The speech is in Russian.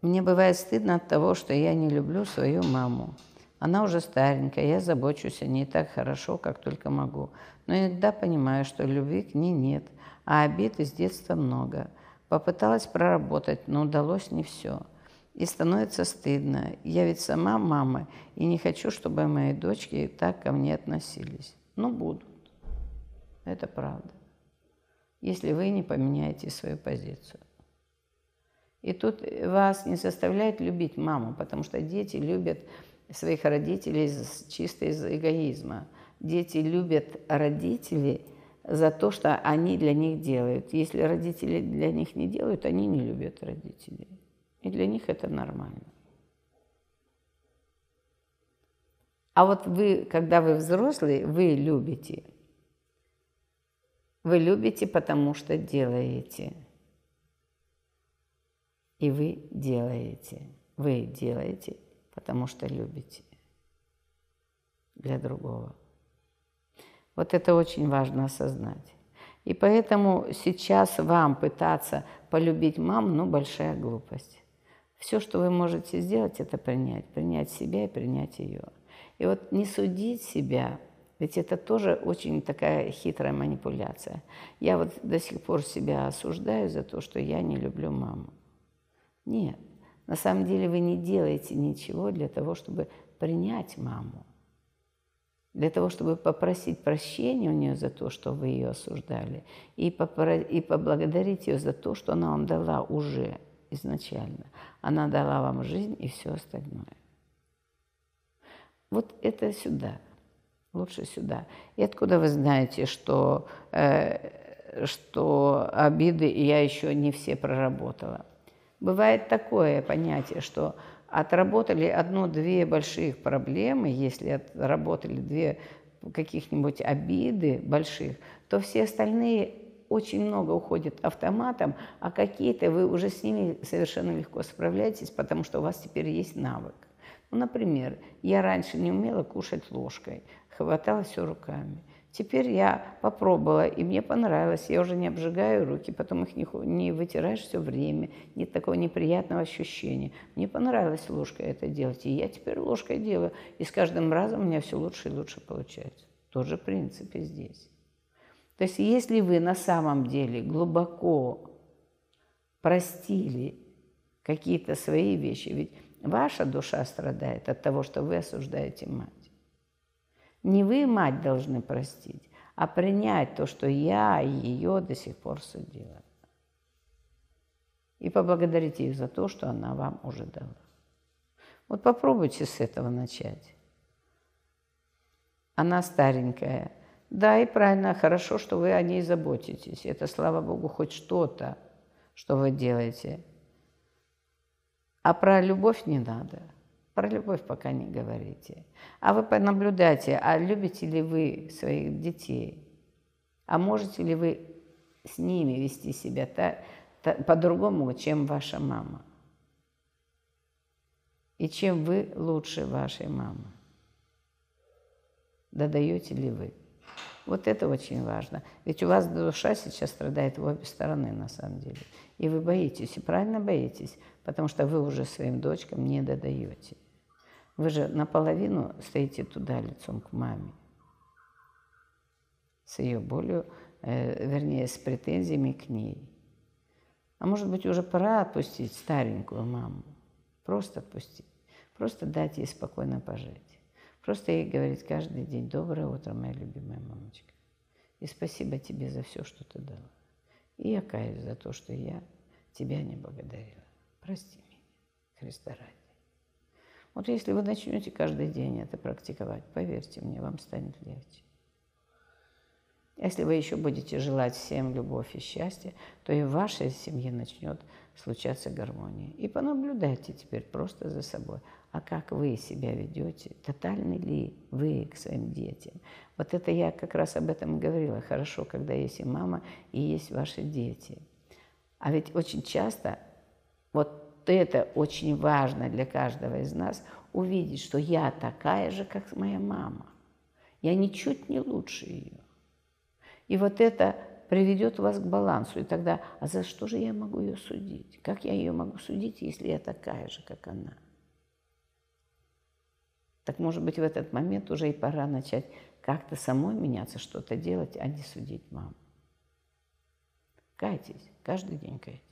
Мне бывает стыдно от того, что я не люблю свою маму. Она уже старенькая, я забочусь о ней так хорошо, как только могу. Но иногда понимаю, что любви к ней нет, а обид из детства много. Попыталась проработать, но удалось не все. И становится стыдно. Я ведь сама мама, и не хочу, чтобы мои дочки так ко мне относились. Но будут. Это правда. Если вы не поменяете свою позицию. И тут вас не заставляет любить маму, потому что дети любят своих родителей чисто из эгоизма. Дети любят родителей за то, что они для них делают. Если родители для них не делают, они не любят родителей. И для них это нормально. А вот вы, когда вы взрослый, вы любите. Вы любите, потому что делаете. И вы делаете. Вы делаете, потому что любите для другого. Вот это очень важно осознать. И поэтому сейчас вам пытаться полюбить маму, ну, большая глупость. Все, что вы можете сделать, это принять. Принять себя и принять ее. И вот не судить себя, ведь это тоже очень такая хитрая манипуляция. Я вот до сих пор себя осуждаю за то, что я не люблю маму. Нет, на самом деле вы не делаете ничего для того, чтобы принять маму. Для того, чтобы попросить прощения у нее за то, что вы ее осуждали, и, попро- и поблагодарить ее за то, что она вам дала уже изначально. Она дала вам жизнь и все остальное. Вот это сюда, лучше сюда. И откуда вы знаете, что, э, что обиды я еще не все проработала? Бывает такое понятие, что отработали одну-две больших проблемы, если отработали две каких-нибудь обиды больших, то все остальные очень много уходит автоматом, а какие-то вы уже с ними совершенно легко справляетесь, потому что у вас теперь есть навык. Ну, например, я раньше не умела кушать ложкой, хватала все руками. Теперь я попробовала, и мне понравилось. Я уже не обжигаю руки, потом их не, не вытираешь все время. Нет такого неприятного ощущения. Мне понравилось ложкой это делать, и я теперь ложкой делаю. И с каждым разом у меня все лучше и лучше получается. Тот же принцип и здесь. То есть если вы на самом деле глубоко простили какие-то свои вещи, ведь ваша душа страдает от того, что вы осуждаете мать. Не вы, мать, должны простить, а принять то, что я ее до сих пор судила. И поблагодарить ее за то, что она вам уже дала. Вот попробуйте с этого начать. Она старенькая. Да, и правильно, хорошо, что вы о ней заботитесь. Это, слава Богу, хоть что-то, что вы делаете. А про любовь не надо. Про любовь пока не говорите. А вы понаблюдайте, а любите ли вы своих детей? А можете ли вы с ними вести себя та, та, по-другому, чем ваша мама? И чем вы лучше вашей мамы? Додаете ли вы? Вот это очень важно. Ведь у вас душа сейчас страдает в обе стороны, на самом деле. И вы боитесь, и правильно боитесь, потому что вы уже своим дочкам не додаете. Вы же наполовину стоите туда лицом к маме. С ее болью, э, вернее, с претензиями к ней. А может быть, уже пора отпустить старенькую маму. Просто отпустить. Просто дать ей спокойно пожить. Просто ей говорить каждый день «Доброе утро, моя любимая мамочка». И спасибо тебе за все, что ты дала. И я каюсь за то, что я тебя не благодарила. Прости меня, Христа ради. Вот если вы начнете каждый день это практиковать, поверьте мне, вам станет легче. Если вы еще будете желать всем любовь и счастье, то и в вашей семье начнет случаться гармония. И понаблюдайте теперь просто за собой. А как вы себя ведете? Тотальны ли вы к своим детям? Вот это я как раз об этом говорила. Хорошо, когда есть и мама, и есть ваши дети. А ведь очень часто вот это очень важно для каждого из нас, увидеть, что я такая же, как моя мама. Я ничуть не лучше ее. И вот это приведет вас к балансу. И тогда, а за что же я могу ее судить? Как я ее могу судить, если я такая же, как она? Так, может быть, в этот момент уже и пора начать как-то самой меняться, что-то делать, а не судить маму. Кайтесь, каждый день кайтесь.